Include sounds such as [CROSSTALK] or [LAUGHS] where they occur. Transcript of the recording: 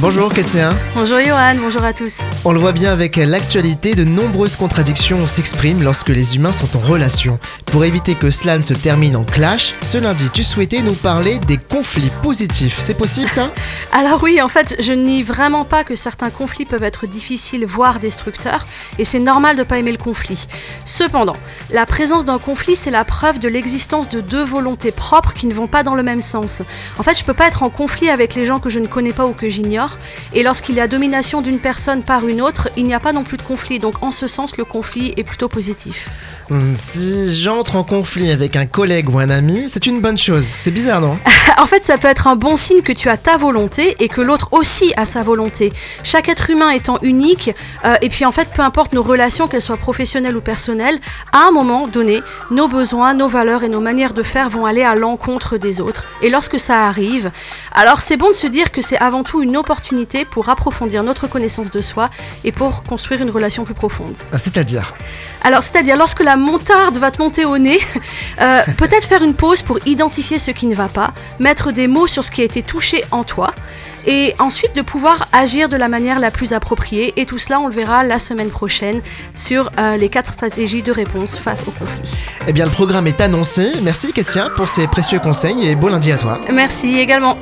Bonjour Ketia. Bonjour Johan, bonjour à tous. On le voit bien avec l'actualité, de nombreuses contradictions s'expriment lorsque les humains sont en relation. Pour éviter que cela ne se termine en clash, ce lundi tu souhaitais nous parler des conflits positifs. C'est possible ça? [LAUGHS] Alors oui, en fait, je nie vraiment pas que certains conflits peuvent être difficiles, voire destructeurs, et c'est normal de ne pas aimer le conflit. Cependant, la présence d'un conflit, c'est la preuve de l'existence de deux volontés propres qui ne vont pas dans le même sens. En fait, je peux pas être en conflit avec les gens que je ne connais pas ou que j'ignore, et lorsqu'il y a domination d'une personne par une autre, il n'y a pas non plus de conflit. Donc en ce sens, le conflit est plutôt positif. Hmm, Si j'entre en conflit avec un collègue ou un ami, c'est une bonne chose. C'est bizarre, non? [LAUGHS] En fait, ça peut être un bon signe que tu as ta volonté et que l'autre aussi a sa volonté. Chaque être humain étant unique, euh, et puis en fait, peu importe nos relations, qu'elles soient professionnelles ou personnelles, à un moment donné, nos besoins, nos valeurs et nos manières de faire vont aller à l'encontre des autres. Et lorsque ça arrive, alors c'est bon de se dire que c'est avant tout une opportunité pour approfondir notre connaissance de soi et pour construire une relation plus profonde. Ah, C'est-à-dire Alors, c'est-à-dire lorsque la montarde va te monter au nez, [LAUGHS] euh, peut-être faire une pause pour identifier ce qui ne va pas, mettre des mots sur ce qui a été touché en toi, et ensuite de pouvoir agir de la manière la plus appropriée. Et tout cela, on le verra la semaine prochaine sur euh, les quatre stratégies de réponse face au conflit. Eh bien, le programme est annoncé. Merci Ketia pour ces précieux conseils et beau lundi à toi. Merci également.